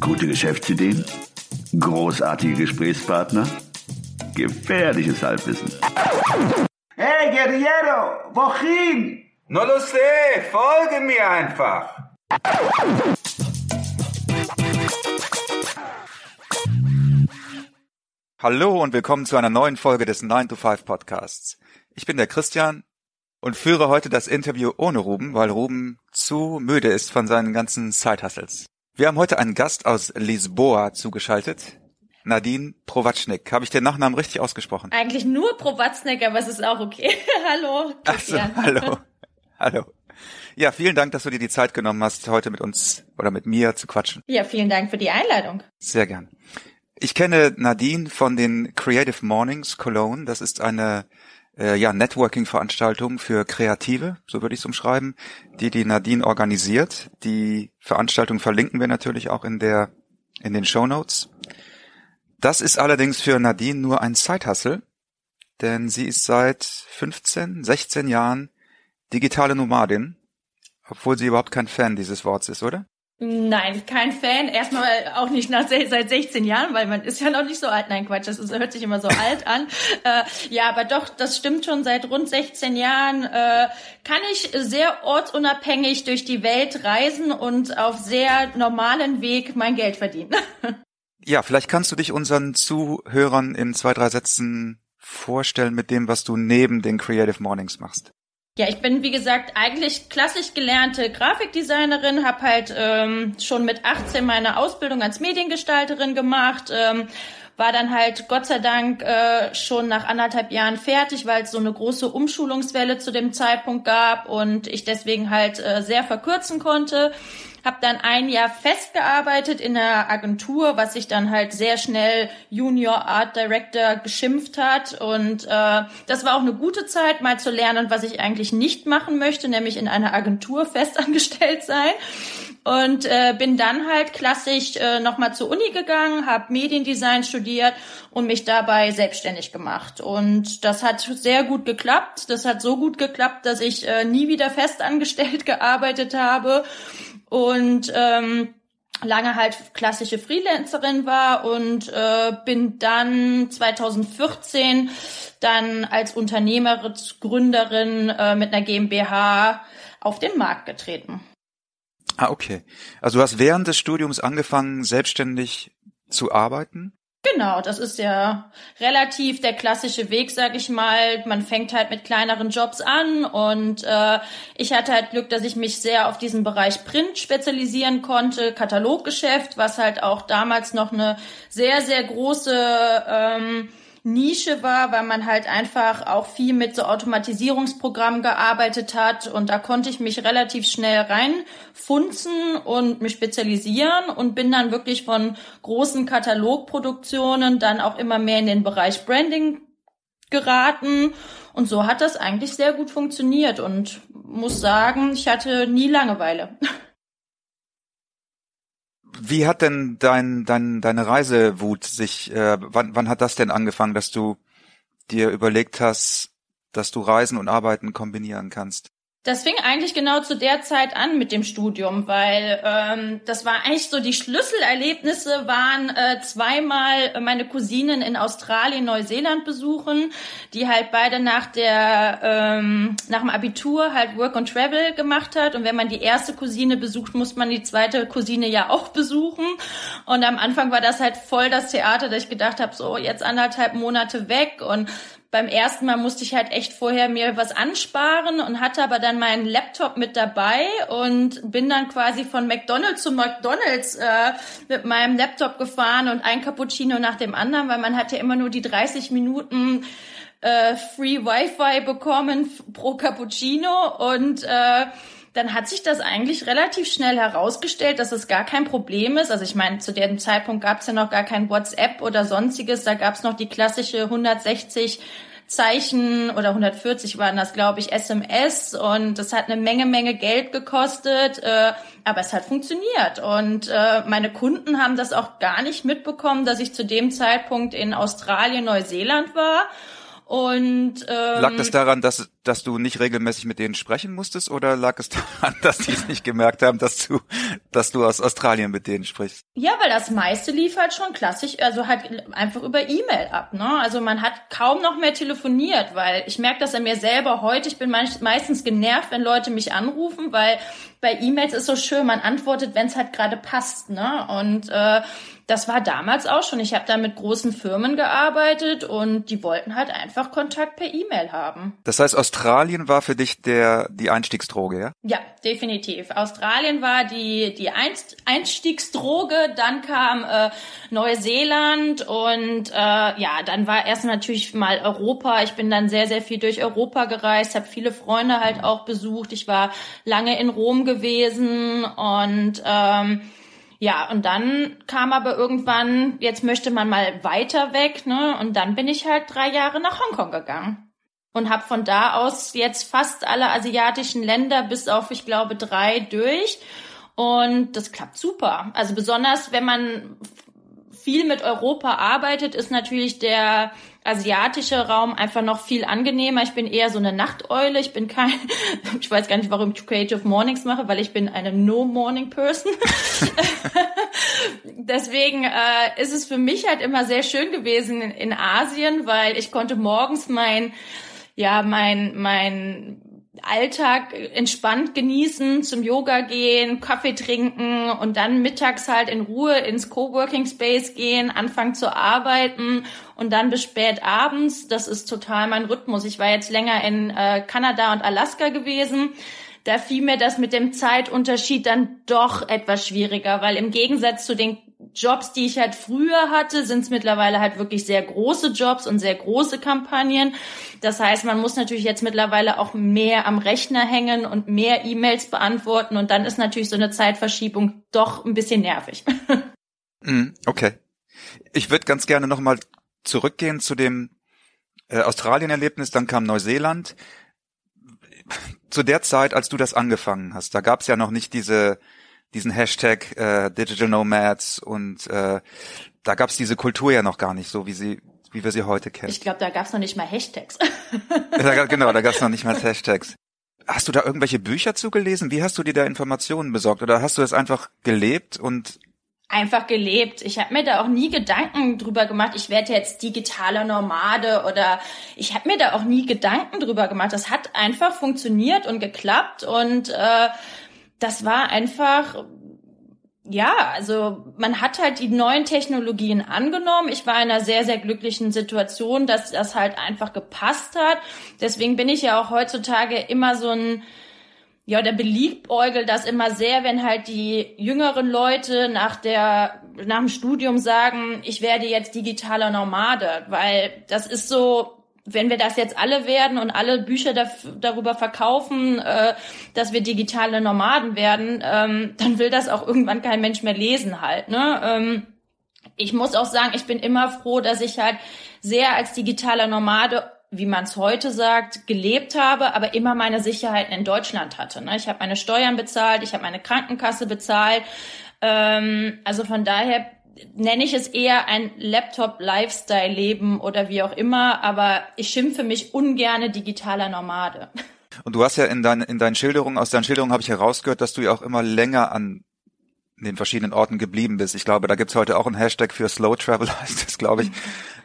Gute Geschäftsideen? Großartige Gesprächspartner? Gefährliches Halbwissen. Hey, Guerriero, wohin? No lo sé, folge mir einfach. Hallo und willkommen zu einer neuen Folge des 9 to 5 Podcasts. Ich bin der Christian und führe heute das Interview ohne Ruben, weil Ruben zu müde ist von seinen ganzen Side-Hustles. Wir haben heute einen Gast aus Lisboa zugeschaltet. Nadine Prowacznik. Habe ich den Nachnamen richtig ausgesprochen? Eigentlich nur Prowacznik, aber es ist auch okay. hallo. Ach so, hallo. hallo. Ja, vielen Dank, dass du dir die Zeit genommen hast, heute mit uns oder mit mir zu quatschen. Ja, vielen Dank für die Einladung. Sehr gern. Ich kenne Nadine von den Creative Mornings Cologne. Das ist eine äh, ja, Networking-Veranstaltung für Kreative, so würde ich es umschreiben, die die Nadine organisiert. Die Veranstaltung verlinken wir natürlich auch in der in den Show Notes. Das ist allerdings für Nadine nur ein Zeithassel, denn sie ist seit 15, 16 Jahren digitale Nomadin, obwohl sie überhaupt kein Fan dieses Wortes ist, oder? Nein, kein Fan. Erstmal auch nicht nach seit 16 Jahren, weil man ist ja noch nicht so alt. Nein, Quatsch, das ist, hört sich immer so alt an. Äh, ja, aber doch, das stimmt schon. Seit rund 16 Jahren äh, kann ich sehr ortsunabhängig durch die Welt reisen und auf sehr normalen Weg mein Geld verdienen. Ja, vielleicht kannst du dich unseren Zuhörern in zwei, drei Sätzen vorstellen mit dem, was du neben den Creative Mornings machst. Ja, ich bin wie gesagt eigentlich klassisch gelernte Grafikdesignerin, habe halt ähm, schon mit 18 meine Ausbildung als Mediengestalterin gemacht. Ähm, war dann halt Gott sei Dank äh, schon nach anderthalb Jahren fertig, weil es so eine große Umschulungswelle zu dem Zeitpunkt gab und ich deswegen halt äh, sehr verkürzen konnte habe dann ein Jahr festgearbeitet in der Agentur, was sich dann halt sehr schnell Junior Art Director geschimpft hat. Und äh, das war auch eine gute Zeit, mal zu lernen, was ich eigentlich nicht machen möchte, nämlich in einer Agentur festangestellt sein. Und äh, bin dann halt klassisch äh, nochmal zur Uni gegangen, habe Mediendesign studiert und mich dabei selbstständig gemacht. Und das hat sehr gut geklappt. Das hat so gut geklappt, dass ich äh, nie wieder festangestellt gearbeitet habe und ähm, lange halt klassische Freelancerin war und äh, bin dann 2014 dann als Unternehmerin, Gründerin äh, mit einer GmbH auf den Markt getreten. Ah, okay. Also du hast während des Studiums angefangen, selbstständig zu arbeiten? Genau, das ist ja relativ der klassische Weg, sag ich mal. Man fängt halt mit kleineren Jobs an und äh, ich hatte halt Glück, dass ich mich sehr auf diesen Bereich Print spezialisieren konnte, Kataloggeschäft, was halt auch damals noch eine sehr, sehr große ähm, Nische war, weil man halt einfach auch viel mit so Automatisierungsprogrammen gearbeitet hat. Und da konnte ich mich relativ schnell reinfunzen und mich spezialisieren und bin dann wirklich von großen Katalogproduktionen dann auch immer mehr in den Bereich Branding geraten. Und so hat das eigentlich sehr gut funktioniert. Und muss sagen, ich hatte nie Langeweile. Wie hat denn dein, dein, deine Reisewut sich, äh, wann, wann hat das denn angefangen, dass du dir überlegt hast, dass du Reisen und Arbeiten kombinieren kannst? Das fing eigentlich genau zu der Zeit an mit dem Studium, weil ähm, das war eigentlich so die Schlüsselerlebnisse waren äh, zweimal meine Cousinen in Australien, Neuseeland besuchen, die halt beide nach der ähm, nach dem Abitur halt Work and Travel gemacht hat. Und wenn man die erste Cousine besucht, muss man die zweite Cousine ja auch besuchen. Und am Anfang war das halt voll das Theater, dass ich gedacht habe, so jetzt anderthalb Monate weg. Und beim ersten Mal musste ich halt echt vorher mir was ansparen und hatte aber dann meinen Laptop mit dabei und bin dann quasi von McDonald's zu McDonald's äh, mit meinem Laptop gefahren und ein Cappuccino nach dem anderen, weil man hat ja immer nur die 30 Minuten äh, Free Wi-Fi bekommen pro Cappuccino und äh, dann hat sich das eigentlich relativ schnell herausgestellt, dass es gar kein Problem ist. Also ich meine, zu dem Zeitpunkt gab es ja noch gar kein WhatsApp oder sonstiges. Da gab es noch die klassische 160 Zeichen oder 140 waren das, glaube ich, SMS und das hat eine Menge, Menge Geld gekostet, äh, aber es hat funktioniert und äh, meine Kunden haben das auch gar nicht mitbekommen, dass ich zu dem Zeitpunkt in Australien, Neuseeland war und ähm, lag das daran, dass dass du nicht regelmäßig mit denen sprechen musstest oder lag es daran, dass die es nicht gemerkt haben, dass du, dass du aus Australien mit denen sprichst? Ja, weil das meiste lief halt schon klassisch, also halt einfach über E-Mail ab, ne? Also man hat kaum noch mehr telefoniert, weil ich merke das an mir selber heute, ich bin meistens genervt, wenn Leute mich anrufen, weil bei E-Mails ist so schön, man antwortet, wenn es halt gerade passt, ne? Und äh, das war damals auch schon. Ich habe da mit großen Firmen gearbeitet und die wollten halt einfach Kontakt per E-Mail haben. Das heißt, Australien war für dich der die Einstiegsdroge, ja? Ja, definitiv. Australien war die die Einst Einstiegsdroge. Dann kam äh, Neuseeland und äh, ja, dann war erst natürlich mal Europa. Ich bin dann sehr sehr viel durch Europa gereist, habe viele Freunde halt auch besucht. Ich war lange in Rom gewesen und ähm, ja, und dann kam aber irgendwann, jetzt möchte man mal weiter weg, ne? Und dann bin ich halt drei Jahre nach Hongkong gegangen und habe von da aus jetzt fast alle asiatischen Länder bis auf, ich glaube, drei durch. Und das klappt super. Also besonders, wenn man viel mit Europa arbeitet, ist natürlich der asiatische Raum einfach noch viel angenehmer. Ich bin eher so eine Nachteule. Ich bin kein, ich weiß gar nicht, warum ich Creative Mornings mache, weil ich bin eine No-Morning-Person. Deswegen äh, ist es für mich halt immer sehr schön gewesen in, in Asien, weil ich konnte morgens mein, ja, mein, mein Alltag entspannt genießen, zum Yoga gehen, Kaffee trinken und dann mittags halt in Ruhe ins Coworking Space gehen, anfangen zu arbeiten und dann bis spät abends. Das ist total mein Rhythmus. Ich war jetzt länger in äh, Kanada und Alaska gewesen da fiel mir das mit dem Zeitunterschied dann doch etwas schwieriger, weil im Gegensatz zu den Jobs, die ich halt früher hatte, sind es mittlerweile halt wirklich sehr große Jobs und sehr große Kampagnen. Das heißt, man muss natürlich jetzt mittlerweile auch mehr am Rechner hängen und mehr E-Mails beantworten und dann ist natürlich so eine Zeitverschiebung doch ein bisschen nervig. Mm, okay. Ich würde ganz gerne nochmal zurückgehen zu dem äh, Australien-Erlebnis, dann kam Neuseeland zu der Zeit, als du das angefangen hast, da gab es ja noch nicht diese diesen Hashtag äh, Digital Nomads und äh, da gab es diese Kultur ja noch gar nicht so, wie sie wie wir sie heute kennen. Ich glaube, da gab es noch nicht mal Hashtags. ja, genau, da gab es noch nicht mal Hashtags. Hast du da irgendwelche Bücher zugelesen? Wie hast du dir da Informationen besorgt? Oder hast du das einfach gelebt und einfach gelebt. Ich habe mir da auch nie Gedanken drüber gemacht, ich werde jetzt digitaler Nomade oder ich habe mir da auch nie Gedanken drüber gemacht. Das hat einfach funktioniert und geklappt und äh, das war einfach ja, also man hat halt die neuen Technologien angenommen. Ich war in einer sehr, sehr glücklichen Situation, dass das halt einfach gepasst hat. Deswegen bin ich ja auch heutzutage immer so ein ja, der beliebäugelt das immer sehr, wenn halt die jüngeren Leute nach der, nach dem Studium sagen, ich werde jetzt digitaler Nomade, weil das ist so, wenn wir das jetzt alle werden und alle Bücher darüber verkaufen, äh, dass wir digitale Nomaden werden, ähm, dann will das auch irgendwann kein Mensch mehr lesen halt, ne? Ähm, ich muss auch sagen, ich bin immer froh, dass ich halt sehr als digitaler Nomade wie man es heute sagt, gelebt habe, aber immer meine Sicherheiten in Deutschland hatte. Ne? Ich habe meine Steuern bezahlt, ich habe meine Krankenkasse bezahlt. Ähm, also von daher nenne ich es eher ein Laptop-Lifestyle-Leben oder wie auch immer, aber ich schimpfe mich ungerne digitaler Nomade. Und du hast ja in, dein, in deinen Schilderungen, aus deinen Schilderungen habe ich herausgehört, dass du ja auch immer länger an den verschiedenen Orten geblieben bist. Ich glaube, da gibt's heute auch ein Hashtag für Slow Travel, heißt das, glaube ich.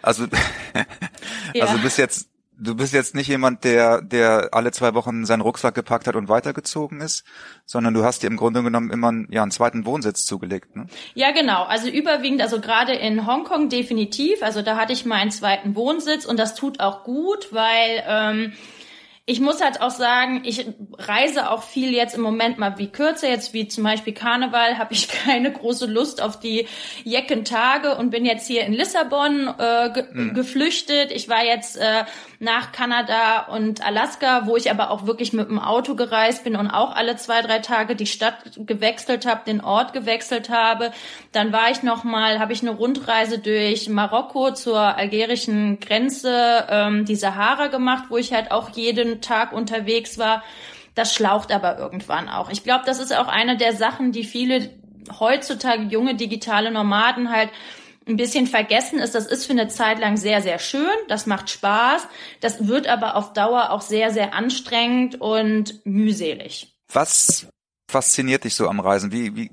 Also, ja. also du bist jetzt du bist jetzt nicht jemand, der, der alle zwei Wochen seinen Rucksack gepackt hat und weitergezogen ist, sondern du hast dir im Grunde genommen immer einen, ja, einen zweiten Wohnsitz zugelegt. Ne? Ja, genau. Also überwiegend, also gerade in Hongkong definitiv. Also da hatte ich meinen zweiten Wohnsitz und das tut auch gut, weil ähm, ich muss halt auch sagen, ich reise auch viel jetzt im Moment mal wie kürzer, jetzt wie zum Beispiel Karneval, habe ich keine große Lust auf die Jeckentage und bin jetzt hier in Lissabon äh, ge mhm. geflüchtet. Ich war jetzt äh, nach Kanada und Alaska, wo ich aber auch wirklich mit dem Auto gereist bin und auch alle zwei, drei Tage die Stadt gewechselt habe, den Ort gewechselt habe. Dann war ich noch mal, habe ich eine Rundreise durch Marokko zur algerischen Grenze, ähm, die Sahara gemacht, wo ich halt auch jeden Tag unterwegs war. Das schlaucht aber irgendwann auch. Ich glaube, das ist auch eine der Sachen, die viele heutzutage junge digitale Nomaden halt ein bisschen vergessen ist, das ist für eine Zeit lang sehr, sehr schön, das macht Spaß, das wird aber auf Dauer auch sehr, sehr anstrengend und mühselig. Was fasziniert dich so am Reisen? Wie, wie,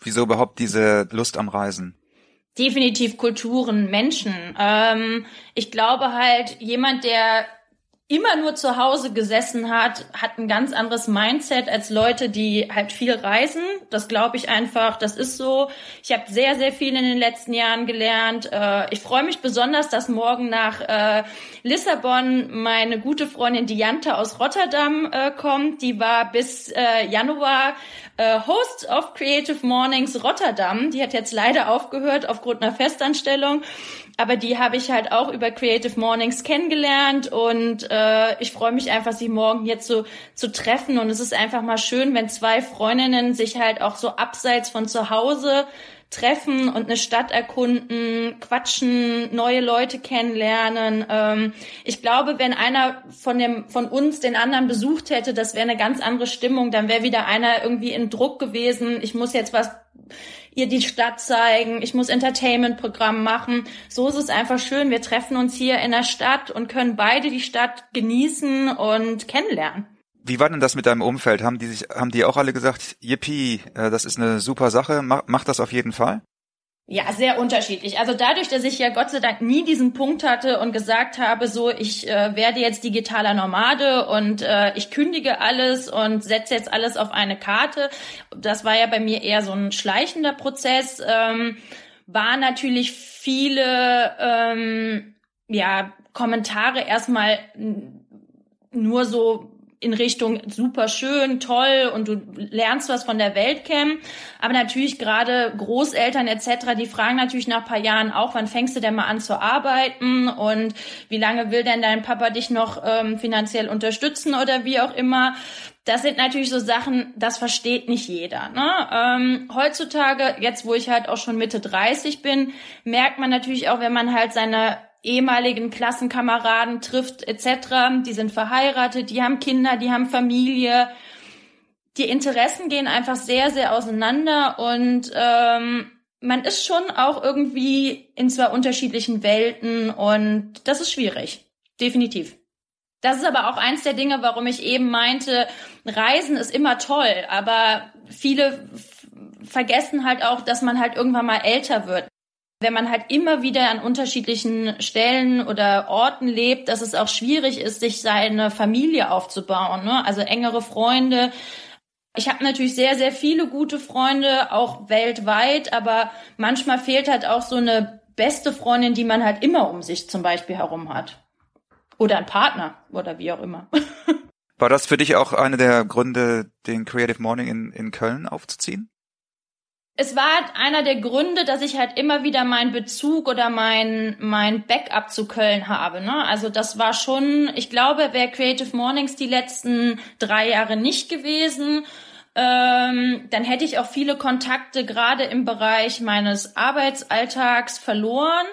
wieso überhaupt diese Lust am Reisen? Definitiv Kulturen, Menschen. Ähm, ich glaube halt, jemand, der immer nur zu Hause gesessen hat, hat ein ganz anderes Mindset als Leute, die halt viel reisen. Das glaube ich einfach, das ist so. Ich habe sehr, sehr viel in den letzten Jahren gelernt. Äh, ich freue mich besonders, dass morgen nach äh, Lissabon meine gute Freundin Dianta aus Rotterdam äh, kommt. Die war bis Januar Host of Creative Mornings Rotterdam. Die hat jetzt leider aufgehört aufgrund einer Festanstellung aber die habe ich halt auch über Creative Mornings kennengelernt und äh, ich freue mich einfach, sie morgen jetzt so zu treffen und es ist einfach mal schön, wenn zwei Freundinnen sich halt auch so abseits von zu Hause treffen und eine Stadt erkunden, quatschen, neue Leute kennenlernen. Ähm, ich glaube, wenn einer von dem von uns den anderen besucht hätte, das wäre eine ganz andere Stimmung. Dann wäre wieder einer irgendwie in Druck gewesen. Ich muss jetzt was ihr die Stadt zeigen, ich muss Entertainment-Programm machen. So ist es einfach schön. Wir treffen uns hier in der Stadt und können beide die Stadt genießen und kennenlernen. Wie war denn das mit deinem Umfeld? Haben die sich, haben die auch alle gesagt, yippie, äh, das ist eine super Sache, mach, mach das auf jeden Fall? Ja, sehr unterschiedlich. Also dadurch, dass ich ja Gott sei Dank nie diesen Punkt hatte und gesagt habe, so ich äh, werde jetzt digitaler Nomade und äh, ich kündige alles und setze jetzt alles auf eine Karte. Das war ja bei mir eher so ein schleichender Prozess. Ähm, war natürlich viele ähm, ja Kommentare erstmal nur so in Richtung super schön, toll und du lernst was von der Welt kennen. Aber natürlich gerade Großeltern etc., die fragen natürlich nach paar Jahren auch, wann fängst du denn mal an zu arbeiten und wie lange will denn dein Papa dich noch ähm, finanziell unterstützen oder wie auch immer. Das sind natürlich so Sachen, das versteht nicht jeder. Ne? Ähm, heutzutage, jetzt wo ich halt auch schon Mitte 30 bin, merkt man natürlich auch, wenn man halt seine ehemaligen Klassenkameraden trifft etc. Die sind verheiratet, die haben Kinder, die haben Familie. Die Interessen gehen einfach sehr, sehr auseinander und ähm, man ist schon auch irgendwie in zwei unterschiedlichen Welten und das ist schwierig. Definitiv. Das ist aber auch eins der Dinge, warum ich eben meinte, Reisen ist immer toll, aber viele vergessen halt auch, dass man halt irgendwann mal älter wird wenn man halt immer wieder an unterschiedlichen Stellen oder Orten lebt, dass es auch schwierig ist, sich seine Familie aufzubauen. Ne? Also engere Freunde. Ich habe natürlich sehr, sehr viele gute Freunde, auch weltweit, aber manchmal fehlt halt auch so eine beste Freundin, die man halt immer um sich zum Beispiel herum hat. Oder ein Partner oder wie auch immer. War das für dich auch einer der Gründe, den Creative Morning in, in Köln aufzuziehen? Es war einer der Gründe, dass ich halt immer wieder meinen Bezug oder mein, mein Backup zu Köln habe. Ne? Also das war schon, ich glaube, wäre Creative Mornings die letzten drei Jahre nicht gewesen, ähm, dann hätte ich auch viele Kontakte gerade im Bereich meines Arbeitsalltags verloren.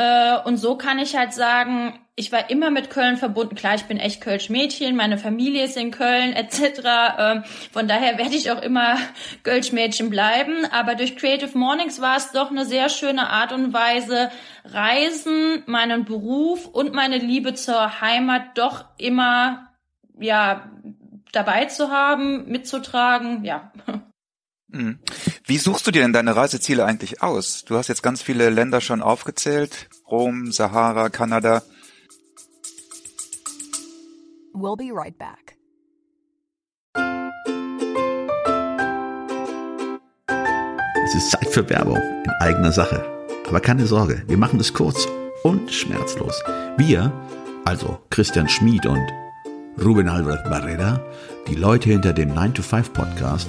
Äh, und so kann ich halt sagen, ich war immer mit Köln verbunden. Klar, ich bin echt Kölsch Mädchen, meine Familie ist in Köln etc. Ähm, von daher werde ich auch immer Kölsch Mädchen bleiben. Aber durch Creative Mornings war es doch eine sehr schöne Art und Weise, Reisen, meinen Beruf und meine Liebe zur Heimat doch immer ja dabei zu haben, mitzutragen. Ja. Mhm. Wie suchst du dir denn deine Reiseziele eigentlich aus? Du hast jetzt ganz viele Länder schon aufgezählt. Rom, Sahara, Kanada. We'll be right back. Es ist Zeit für Werbung in eigener Sache. Aber keine Sorge, wir machen es kurz und schmerzlos. Wir, also Christian Schmid und Ruben Albert Barrera, die Leute hinter dem 9-to-5 Podcast,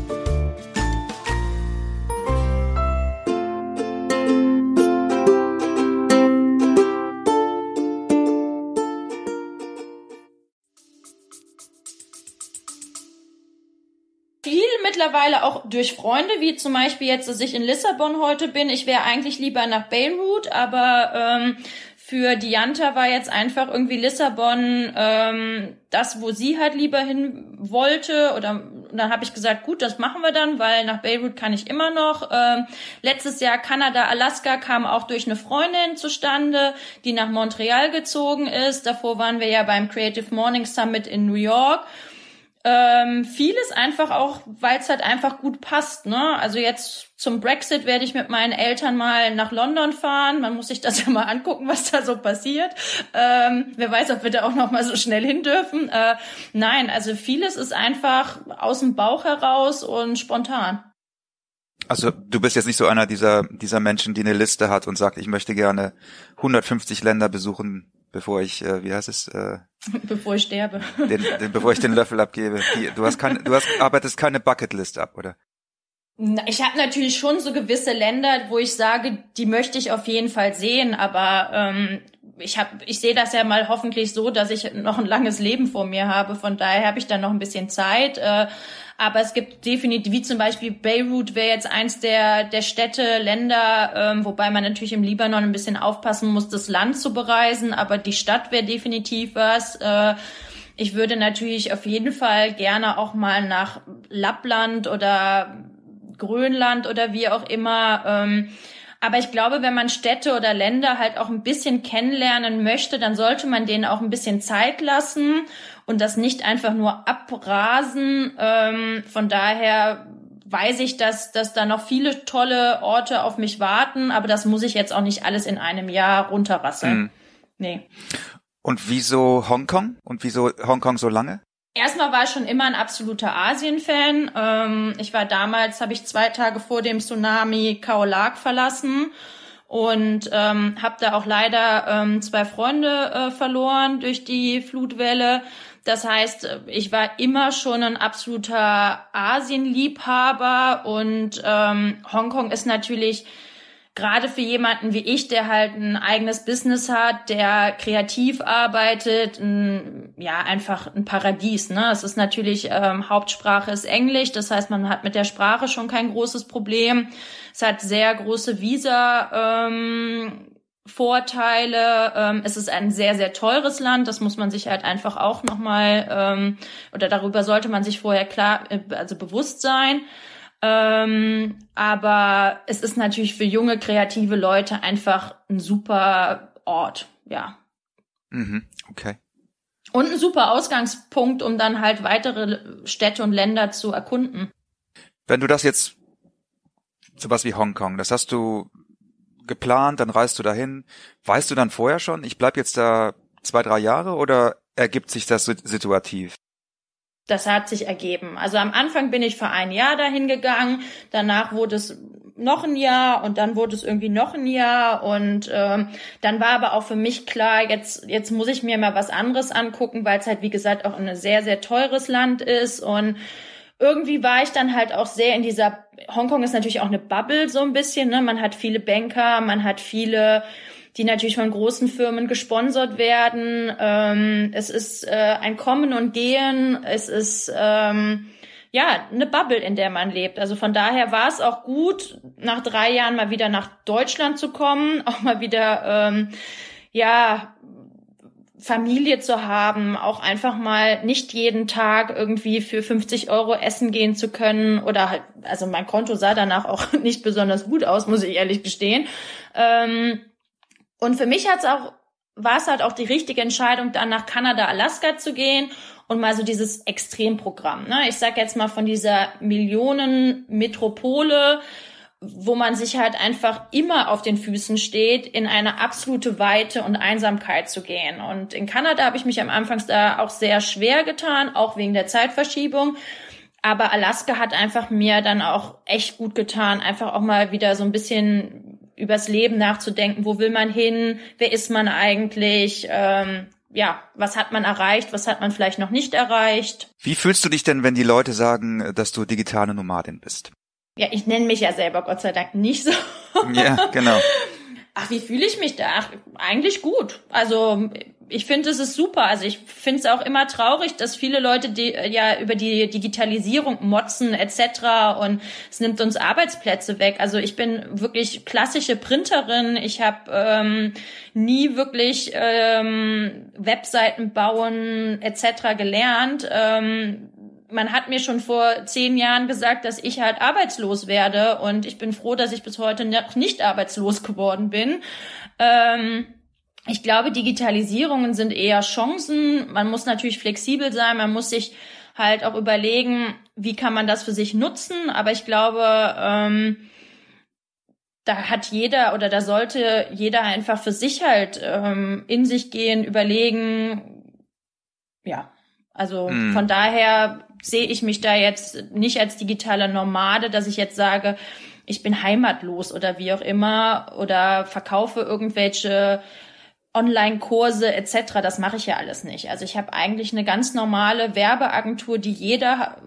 Mittlerweile auch durch Freunde, wie zum Beispiel jetzt, dass ich in Lissabon heute bin. Ich wäre eigentlich lieber nach Beirut, aber ähm, für Dianta war jetzt einfach irgendwie Lissabon ähm, das, wo sie halt lieber hin wollte. Oder dann habe ich gesagt, gut, das machen wir dann, weil nach Beirut kann ich immer noch. Ähm, letztes Jahr Kanada, Alaska kam auch durch eine Freundin zustande, die nach Montreal gezogen ist. Davor waren wir ja beim Creative Morning Summit in New York. Ähm, vieles einfach auch, weil es halt einfach gut passt. Ne? Also jetzt zum Brexit werde ich mit meinen Eltern mal nach London fahren. Man muss sich das ja mal angucken, was da so passiert. Ähm, wer weiß, ob wir da auch noch mal so schnell hin dürfen. Äh, nein, also vieles ist einfach aus dem Bauch heraus und spontan. Also du bist jetzt nicht so einer dieser dieser Menschen, die eine Liste hat und sagt, ich möchte gerne 150 Länder besuchen, bevor ich, äh, wie heißt es? Äh, bevor ich sterbe. Den, den, bevor ich den Löffel abgebe. Die, du hast keine, du hast, arbeitest keine Bucketlist ab, oder? Ich habe natürlich schon so gewisse Länder, wo ich sage, die möchte ich auf jeden Fall sehen, aber ähm, ich habe, ich sehe das ja mal hoffentlich so, dass ich noch ein langes Leben vor mir habe. Von daher habe ich dann noch ein bisschen Zeit. Äh, aber es gibt definitiv, wie zum Beispiel Beirut wäre jetzt eins der, der Städte, Länder, ähm, wobei man natürlich im Libanon ein bisschen aufpassen muss, das Land zu bereisen, aber die Stadt wäre definitiv was. Äh, ich würde natürlich auf jeden Fall gerne auch mal nach Lappland oder Grönland oder wie auch immer. Ähm, aber ich glaube, wenn man Städte oder Länder halt auch ein bisschen kennenlernen möchte, dann sollte man denen auch ein bisschen Zeit lassen und das nicht einfach nur abrasen. Ähm, von daher weiß ich, dass, dass da noch viele tolle Orte auf mich warten, aber das muss ich jetzt auch nicht alles in einem Jahr runterrasseln. Mhm. Nee. Und wieso Hongkong? Und wieso Hongkong so lange? Erstmal war ich schon immer ein absoluter Asien-Fan. Ähm, ich war damals, habe ich zwei Tage vor dem Tsunami Kaolak verlassen und ähm, habe da auch leider ähm, zwei Freunde äh, verloren durch die Flutwelle. Das heißt, ich war immer schon ein absoluter Asienliebhaber und ähm, Hongkong ist natürlich gerade für jemanden wie ich, der halt ein eigenes Business hat, der kreativ arbeitet, ein, ja, einfach ein Paradies. Ne? Es ist natürlich, ähm, Hauptsprache ist Englisch, das heißt, man hat mit der Sprache schon kein großes Problem. Es hat sehr große Visa. Ähm, Vorteile. Ähm, es ist ein sehr, sehr teures Land. Das muss man sich halt einfach auch nochmal, ähm, oder darüber sollte man sich vorher klar, äh, also bewusst sein. Ähm, aber es ist natürlich für junge, kreative Leute einfach ein super Ort, ja. Mhm, okay. Und ein super Ausgangspunkt, um dann halt weitere Städte und Länder zu erkunden. Wenn du das jetzt, sowas wie Hongkong, das hast du geplant, dann reist du dahin. Weißt du dann vorher schon, ich bleib jetzt da zwei, drei Jahre oder ergibt sich das situativ? das hat sich ergeben. Also am Anfang bin ich für ein Jahr dahin gegangen, danach wurde es noch ein Jahr und dann wurde es irgendwie noch ein Jahr und ähm, dann war aber auch für mich klar, jetzt jetzt muss ich mir mal was anderes angucken, weil es halt wie gesagt auch ein sehr sehr teures Land ist und irgendwie war ich dann halt auch sehr in dieser Hongkong ist natürlich auch eine Bubble so ein bisschen, ne? Man hat viele Banker, man hat viele die natürlich von großen Firmen gesponsert werden. Ähm, es ist äh, ein Kommen und Gehen. Es ist ähm, ja eine Bubble, in der man lebt. Also von daher war es auch gut, nach drei Jahren mal wieder nach Deutschland zu kommen, auch mal wieder ähm, ja Familie zu haben, auch einfach mal nicht jeden Tag irgendwie für 50 Euro essen gehen zu können oder halt, also mein Konto sah danach auch nicht besonders gut aus, muss ich ehrlich gestehen. Ähm, und für mich hat's auch, war es halt auch die richtige Entscheidung, dann nach Kanada, Alaska zu gehen und mal so dieses Extremprogramm. Ne? Ich sag jetzt mal von dieser Millionenmetropole, wo man sich halt einfach immer auf den Füßen steht, in eine absolute Weite und Einsamkeit zu gehen. Und in Kanada habe ich mich am Anfang da auch sehr schwer getan, auch wegen der Zeitverschiebung. Aber Alaska hat einfach mir dann auch echt gut getan, einfach auch mal wieder so ein bisschen übers Leben nachzudenken. Wo will man hin? Wer ist man eigentlich? Ähm, ja, was hat man erreicht? Was hat man vielleicht noch nicht erreicht? Wie fühlst du dich denn, wenn die Leute sagen, dass du digitale Nomadin bist? Ja, ich nenne mich ja selber Gott sei Dank nicht so. Ja, genau. Ach, wie fühle ich mich da? Ach, eigentlich gut. Also ich finde, es ist super. Also ich finde es auch immer traurig, dass viele Leute die, ja über die Digitalisierung motzen etc. und es nimmt uns Arbeitsplätze weg. Also ich bin wirklich klassische Printerin. Ich habe ähm, nie wirklich ähm, Webseiten bauen etc. gelernt. Ähm, man hat mir schon vor zehn Jahren gesagt, dass ich halt arbeitslos werde und ich bin froh, dass ich bis heute noch nicht arbeitslos geworden bin. Ähm, ich glaube, Digitalisierungen sind eher Chancen. Man muss natürlich flexibel sein, man muss sich halt auch überlegen, wie kann man das für sich nutzen. Aber ich glaube, ähm, da hat jeder oder da sollte jeder einfach für sich halt ähm, in sich gehen, überlegen, ja, also mm. von daher sehe ich mich da jetzt nicht als digitaler Nomade, dass ich jetzt sage, ich bin heimatlos oder wie auch immer oder verkaufe irgendwelche Online-Kurse etc. Das mache ich ja alles nicht. Also ich habe eigentlich eine ganz normale Werbeagentur, die jeder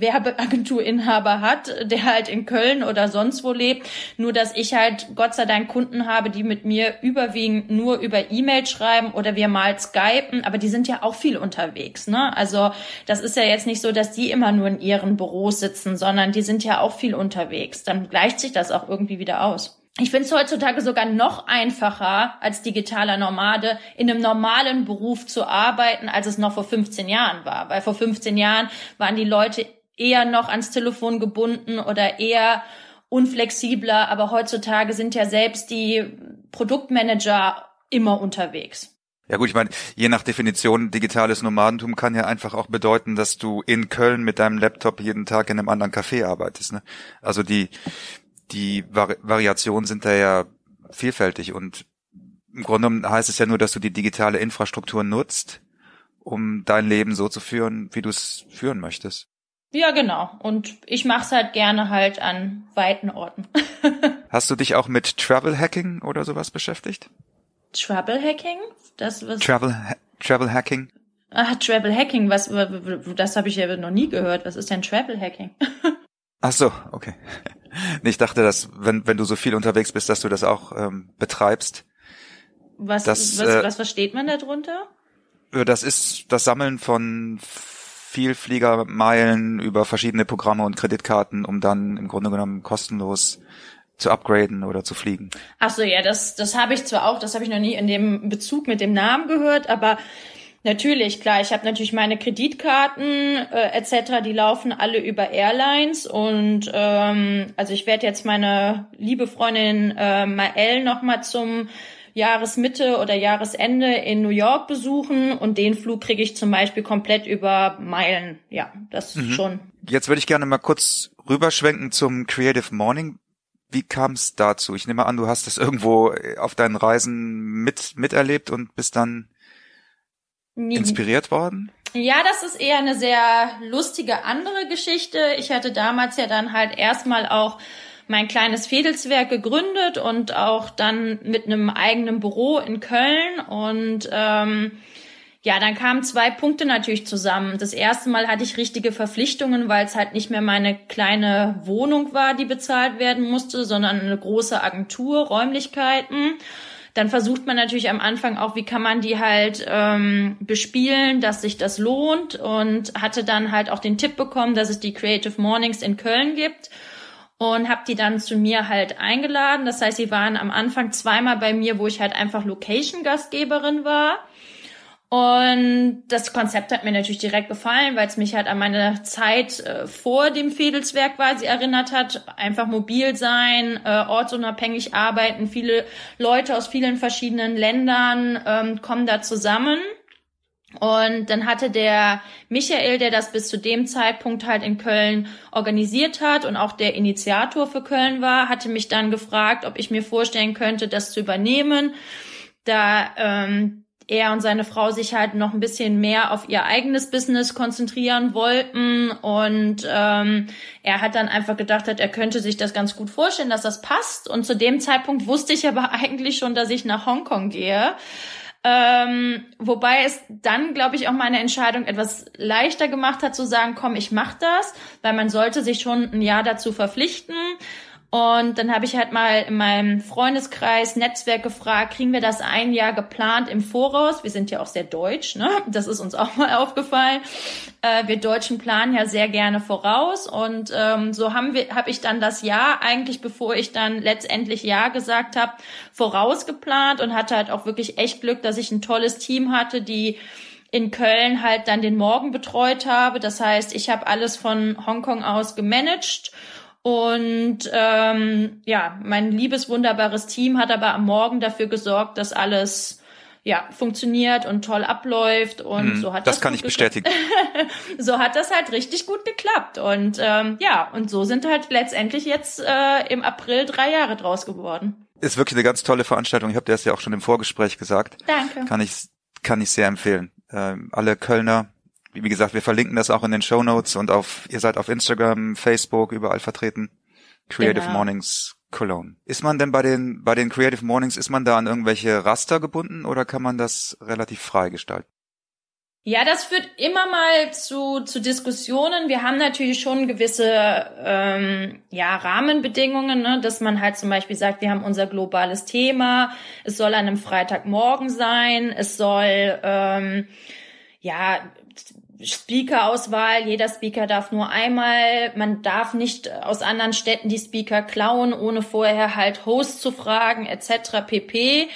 Werbeagenturinhaber hat, der halt in Köln oder sonst wo lebt. Nur, dass ich halt Gott sei Dank Kunden habe, die mit mir überwiegend nur über E-Mail schreiben oder wir mal skypen, aber die sind ja auch viel unterwegs, ne? Also, das ist ja jetzt nicht so, dass die immer nur in ihren Büros sitzen, sondern die sind ja auch viel unterwegs. Dann gleicht sich das auch irgendwie wieder aus. Ich finde es heutzutage sogar noch einfacher, als digitaler Nomade in einem normalen Beruf zu arbeiten, als es noch vor 15 Jahren war. Weil vor 15 Jahren waren die Leute eher noch ans Telefon gebunden oder eher unflexibler, aber heutzutage sind ja selbst die Produktmanager immer unterwegs. Ja gut, ich meine, je nach Definition, digitales Nomadentum kann ja einfach auch bedeuten, dass du in Köln mit deinem Laptop jeden Tag in einem anderen Café arbeitest. Ne? Also die, die Vari Variationen sind da ja vielfältig und im Grunde genommen heißt es ja nur, dass du die digitale Infrastruktur nutzt, um dein Leben so zu führen, wie du es führen möchtest. Ja, genau. Und ich mache es halt gerne halt an weiten Orten. Hast du dich auch mit Travel Hacking oder sowas beschäftigt? Travel Hacking? Das was? Travel Travel Hacking. Ah, Travel Hacking, was das habe ich ja noch nie gehört. Was ist denn Travel Hacking? Ach so, okay. Ich dachte, dass wenn wenn du so viel unterwegs bist, dass du das auch ähm, betreibst. Was das, was, äh, was versteht man darunter? Das ist das Sammeln von Vielfliegermeilen über verschiedene Programme und Kreditkarten, um dann im Grunde genommen kostenlos zu upgraden oder zu fliegen. Ach so, ja, das, das habe ich zwar auch, das habe ich noch nie in dem Bezug mit dem Namen gehört, aber natürlich, klar, ich habe natürlich meine Kreditkarten äh, etc., die laufen alle über Airlines und ähm, also ich werde jetzt meine liebe Freundin äh, Mael nochmal zum Jahresmitte oder Jahresende in New York besuchen und den Flug kriege ich zum Beispiel komplett über Meilen. Ja, das mhm. schon. Jetzt würde ich gerne mal kurz rüberschwenken zum Creative Morning. Wie kam es dazu? Ich nehme an, du hast das irgendwo auf deinen Reisen mit miterlebt und bist dann inspiriert worden? Ja, das ist eher eine sehr lustige andere Geschichte. Ich hatte damals ja dann halt erstmal auch mein kleines Fädelswerk gegründet und auch dann mit einem eigenen Büro in Köln und ähm, ja, dann kamen zwei Punkte natürlich zusammen. Das erste Mal hatte ich richtige Verpflichtungen, weil es halt nicht mehr meine kleine Wohnung war, die bezahlt werden musste, sondern eine große Agentur, Räumlichkeiten. Dann versucht man natürlich am Anfang auch, wie kann man die halt ähm, bespielen, dass sich das lohnt und hatte dann halt auch den Tipp bekommen, dass es die Creative Mornings in Köln gibt und habe die dann zu mir halt eingeladen. Das heißt, sie waren am Anfang zweimal bei mir, wo ich halt einfach Location-Gastgeberin war. Und das Konzept hat mir natürlich direkt gefallen, weil es mich halt an meine Zeit äh, vor dem Fädelswerk quasi erinnert hat. Einfach mobil sein, äh, ortsunabhängig arbeiten. Viele Leute aus vielen verschiedenen Ländern ähm, kommen da zusammen. Und dann hatte der Michael, der das bis zu dem Zeitpunkt halt in Köln organisiert hat und auch der Initiator für Köln war, hatte mich dann gefragt, ob ich mir vorstellen könnte, das zu übernehmen, da ähm, er und seine Frau sich halt noch ein bisschen mehr auf ihr eigenes Business konzentrieren wollten und ähm, er hat dann einfach gedacht hat, er könnte sich das ganz gut vorstellen, dass das passt und zu dem Zeitpunkt wusste ich aber eigentlich schon, dass ich nach Hongkong gehe. Ähm, wobei es dann, glaube ich, auch meine Entscheidung etwas leichter gemacht hat, zu sagen, komm, ich mach das, weil man sollte sich schon ein Jahr dazu verpflichten. Und dann habe ich halt mal in meinem Freundeskreis, Netzwerk gefragt, kriegen wir das ein Jahr geplant im Voraus? Wir sind ja auch sehr deutsch, ne? Das ist uns auch mal aufgefallen. Äh, wir Deutschen planen ja sehr gerne voraus. Und ähm, so haben wir, habe ich dann das Jahr eigentlich, bevor ich dann letztendlich Ja gesagt habe, vorausgeplant und hatte halt auch wirklich echt Glück, dass ich ein tolles Team hatte, die in Köln halt dann den Morgen betreut habe. Das heißt, ich habe alles von Hongkong aus gemanagt und ähm, ja, mein liebes, wunderbares Team hat aber am Morgen dafür gesorgt, dass alles ja funktioniert und toll abläuft und hm, so hat das, das kann ich bestätigen. so hat das halt richtig gut geklappt und ähm, ja und so sind halt letztendlich jetzt äh, im April drei Jahre draus geworden. Ist wirklich eine ganz tolle Veranstaltung. Ich habe dir das ja auch schon im Vorgespräch gesagt. Danke. Kann ich kann ich sehr empfehlen. Ähm, alle Kölner wie gesagt, wir verlinken das auch in den Show Notes und auf, ihr seid auf Instagram, Facebook, überall vertreten. Creative genau. Mornings Cologne. Ist man denn bei den, bei den Creative Mornings, ist man da an irgendwelche Raster gebunden oder kann man das relativ frei gestalten? Ja, das führt immer mal zu, zu Diskussionen. Wir haben natürlich schon gewisse ähm, ja, Rahmenbedingungen, ne? dass man halt zum Beispiel sagt, wir haben unser globales Thema, es soll an einem Freitagmorgen sein, es soll ähm, ja Speaker-Auswahl, jeder Speaker darf nur einmal, man darf nicht aus anderen Städten die Speaker klauen, ohne vorher halt Host zu fragen, etc. pp.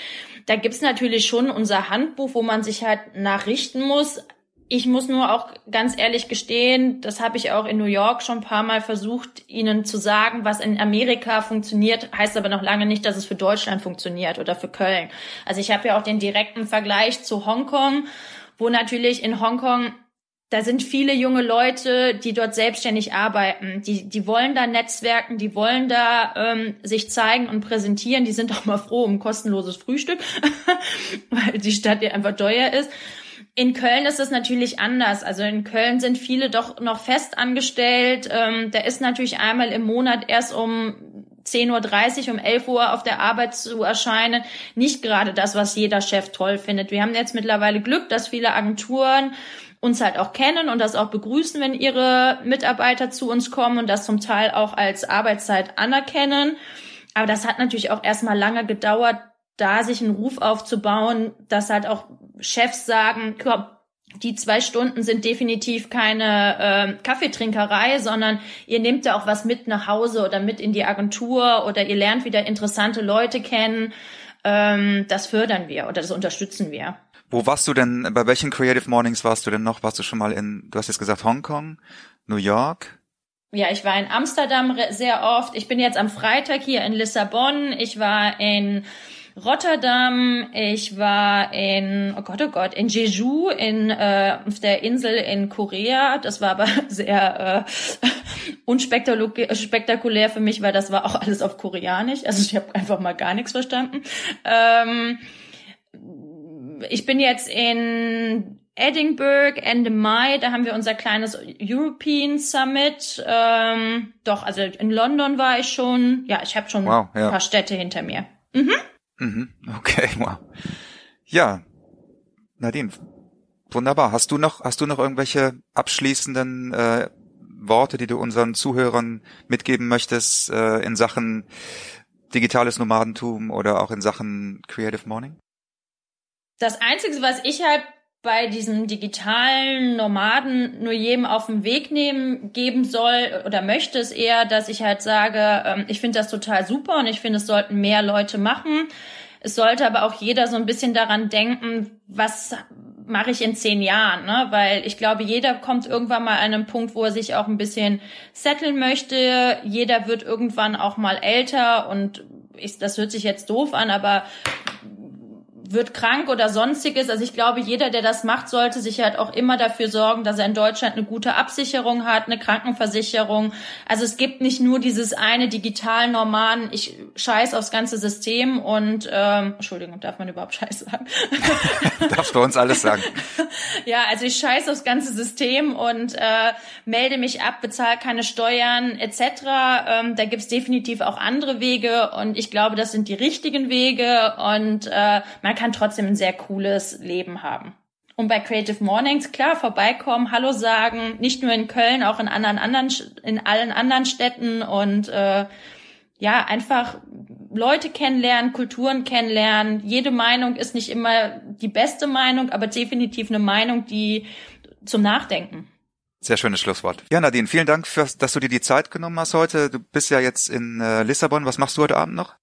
Da gibt's natürlich schon unser Handbuch, wo man sich halt nachrichten muss. Ich muss nur auch ganz ehrlich gestehen, das habe ich auch in New York schon ein paar Mal versucht, Ihnen zu sagen, was in Amerika funktioniert, heißt aber noch lange nicht, dass es für Deutschland funktioniert oder für Köln. Also ich habe ja auch den direkten Vergleich zu Hongkong, wo natürlich in Hongkong da sind viele junge Leute, die dort selbstständig arbeiten. Die, die wollen da netzwerken, die wollen da ähm, sich zeigen und präsentieren. Die sind auch mal froh um kostenloses Frühstück, weil die Stadt ja einfach teuer ist. In Köln ist es natürlich anders. Also in Köln sind viele doch noch fest angestellt. Ähm, da ist natürlich einmal im Monat erst um 10.30 Uhr, um 11 Uhr auf der Arbeit zu erscheinen, nicht gerade das, was jeder Chef toll findet. Wir haben jetzt mittlerweile Glück, dass viele Agenturen uns halt auch kennen und das auch begrüßen, wenn ihre Mitarbeiter zu uns kommen und das zum Teil auch als Arbeitszeit anerkennen. Aber das hat natürlich auch erstmal lange gedauert, da sich einen Ruf aufzubauen, dass halt auch Chefs sagen, komm, die zwei Stunden sind definitiv keine äh, Kaffeetrinkerei, sondern ihr nehmt da auch was mit nach Hause oder mit in die Agentur oder ihr lernt wieder interessante Leute kennen. Ähm, das fördern wir oder das unterstützen wir. Wo warst du denn, bei welchen Creative Mornings warst du denn noch? Warst du schon mal in, du hast jetzt gesagt Hongkong, New York? Ja, ich war in Amsterdam sehr oft. Ich bin jetzt am Freitag hier in Lissabon. Ich war in Rotterdam, ich war in, oh Gott, oh Gott, in Jeju, in äh, auf der Insel in Korea. Das war aber sehr äh, unspektakulär für mich, weil das war auch alles auf Koreanisch. Also ich habe einfach mal gar nichts verstanden. Ähm, ich bin jetzt in Edinburgh Ende Mai, da haben wir unser kleines European Summit. Ähm, doch, also in London war ich schon. Ja, ich habe schon wow, ja. ein paar Städte hinter mir. Mhm. Mhm, okay, wow. Ja, Nadine, wunderbar. Hast du noch, hast du noch irgendwelche abschließenden äh, Worte, die du unseren Zuhörern mitgeben möchtest äh, in Sachen digitales Nomadentum oder auch in Sachen Creative Morning? Das Einzige, was ich halt bei diesen digitalen Nomaden nur jedem auf den Weg nehmen, geben soll oder möchte es eher, dass ich halt sage, ähm, ich finde das total super und ich finde, es sollten mehr Leute machen. Es sollte aber auch jeder so ein bisschen daran denken, was mache ich in zehn Jahren, ne? Weil ich glaube, jeder kommt irgendwann mal an einen Punkt, wo er sich auch ein bisschen setteln möchte. Jeder wird irgendwann auch mal älter und ich, das hört sich jetzt doof an, aber wird krank oder sonstiges. Also ich glaube, jeder, der das macht, sollte sich halt auch immer dafür sorgen, dass er in Deutschland eine gute Absicherung hat, eine Krankenversicherung. Also es gibt nicht nur dieses eine digital Norman, ich scheiß aufs ganze System und ähm, Entschuldigung, darf man überhaupt Scheiß sagen? Darfst bei uns alles sagen. ja, also ich scheiß aufs ganze System und äh, melde mich ab, bezahle keine Steuern etc. Ähm, da gibt's definitiv auch andere Wege und ich glaube, das sind die richtigen Wege und äh, man kann trotzdem ein sehr cooles Leben haben. Und bei Creative Mornings, klar, vorbeikommen, Hallo sagen, nicht nur in Köln, auch in anderen, anderen in allen anderen Städten und äh, ja, einfach Leute kennenlernen, Kulturen kennenlernen. Jede Meinung ist nicht immer die beste Meinung, aber definitiv eine Meinung, die zum Nachdenken. Sehr schönes Schlusswort. Ja, Nadine, vielen Dank, für, dass du dir die Zeit genommen hast heute. Du bist ja jetzt in äh, Lissabon. Was machst du heute Abend noch?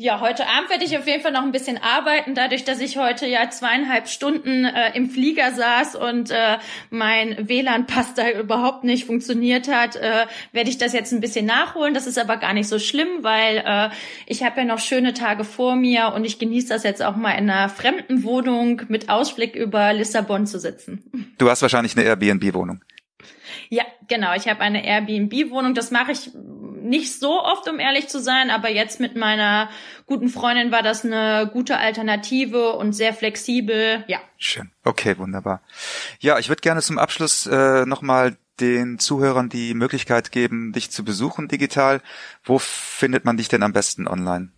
Ja, heute Abend werde ich auf jeden Fall noch ein bisschen arbeiten, dadurch, dass ich heute ja zweieinhalb Stunden äh, im Flieger saß und äh, mein WLAN-Pass da überhaupt nicht funktioniert hat, äh, werde ich das jetzt ein bisschen nachholen. Das ist aber gar nicht so schlimm, weil äh, ich habe ja noch schöne Tage vor mir und ich genieße das jetzt auch mal in einer fremden Wohnung mit Ausblick über Lissabon zu sitzen. Du hast wahrscheinlich eine Airbnb-Wohnung. Ja, genau. Ich habe eine Airbnb-Wohnung. Das mache ich nicht so oft, um ehrlich zu sein, aber jetzt mit meiner guten Freundin war das eine gute Alternative und sehr flexibel. Ja. Schön. Okay, wunderbar. Ja, ich würde gerne zum Abschluss äh, nochmal den Zuhörern die Möglichkeit geben, dich zu besuchen digital. Wo findet man dich denn am besten online?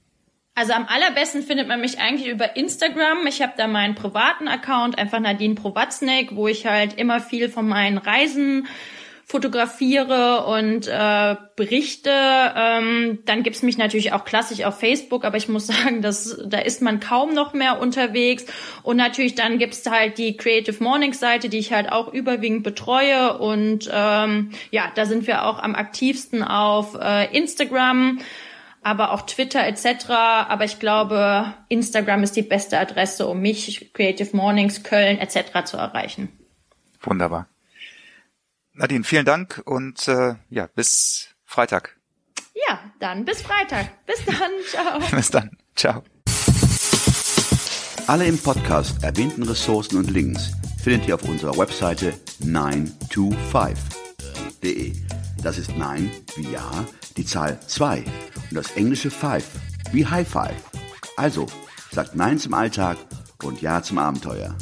Also am allerbesten findet man mich eigentlich über Instagram. Ich habe da meinen privaten Account, einfach Nadine Prowatznek, wo ich halt immer viel von meinen Reisen fotografiere und äh, berichte. Ähm, dann gibt's mich natürlich auch klassisch auf Facebook, aber ich muss sagen, dass, da ist man kaum noch mehr unterwegs. Und natürlich dann gibt's halt die Creative Morning Seite, die ich halt auch überwiegend betreue. Und ähm, ja, da sind wir auch am aktivsten auf äh, Instagram aber auch Twitter etc. Aber ich glaube, Instagram ist die beste Adresse, um mich, Creative Mornings, Köln etc. zu erreichen. Wunderbar. Nadine, vielen Dank und äh, ja, bis Freitag. Ja, dann bis Freitag. Bis dann. Ciao. bis dann. Ciao. Alle im Podcast erwähnten Ressourcen und Links findet ihr auf unserer Webseite 925.de. Das ist 9 wie Ja, die Zahl 2 und das englische 5 wie High Five. Also, sagt Nein zum Alltag und Ja zum Abenteuer.